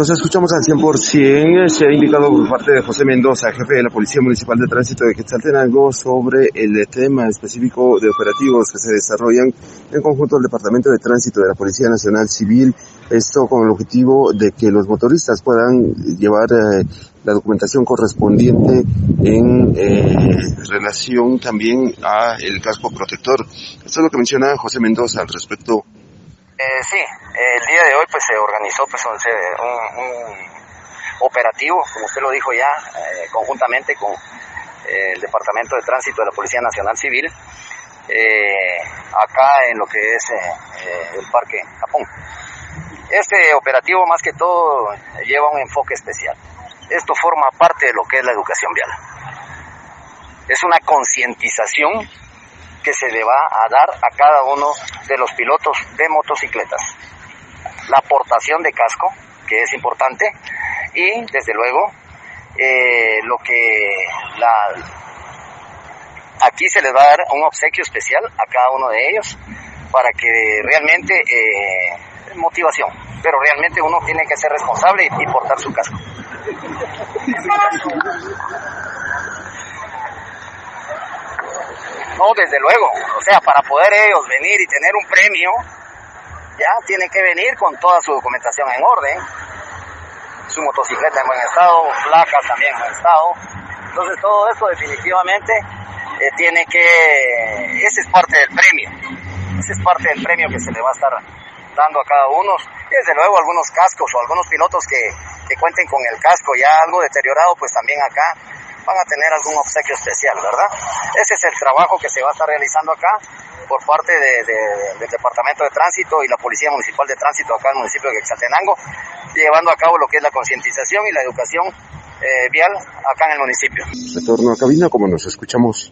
Nos escuchamos al 100%. Se ha indicado por parte de José Mendoza, jefe de la Policía Municipal de Tránsito de Quetzaltenango, sobre el tema específico de operativos que se desarrollan en conjunto al Departamento de Tránsito de la Policía Nacional Civil. Esto con el objetivo de que los motoristas puedan llevar eh, la documentación correspondiente en eh, relación también a casco protector. Esto es lo que menciona José Mendoza al respecto eh, sí, el día de hoy pues se organizó pues un, operativo, como usted lo dijo ya, eh, conjuntamente con eh, el Departamento de Tránsito de la Policía Nacional Civil, acá en lo que es el Parque Japón. Este operativo más que todo lleva un enfoque especial. Esto forma parte de lo que es la educación vial. Es una concientización que se le va a dar a cada uno de los pilotos de motocicletas. La aportación de casco, que es importante, y desde luego eh, lo que la, aquí se les va a dar un obsequio especial a cada uno de ellos para que realmente eh, motivación, pero realmente uno tiene que ser responsable y portar su casco. No, desde luego. O sea, para poder ellos venir y tener un premio, ya tienen que venir con toda su documentación en orden. Su motocicleta en buen estado, placas también en buen estado. Entonces todo esto definitivamente eh, tiene que... Ese es parte del premio. Ese es parte del premio que se le va a estar dando a cada uno. Desde luego algunos cascos o algunos pilotos que, que cuenten con el casco ya algo deteriorado, pues también acá van a tener algún obsequio especial, ¿verdad? Ese es el trabajo que se va a estar realizando acá por parte del Departamento de Tránsito y la Policía Municipal de Tránsito acá en el municipio de Quetzaltenango, llevando a cabo lo que es la concientización y la educación eh, vial acá en el municipio. Retorno a cabina, como nos escuchamos.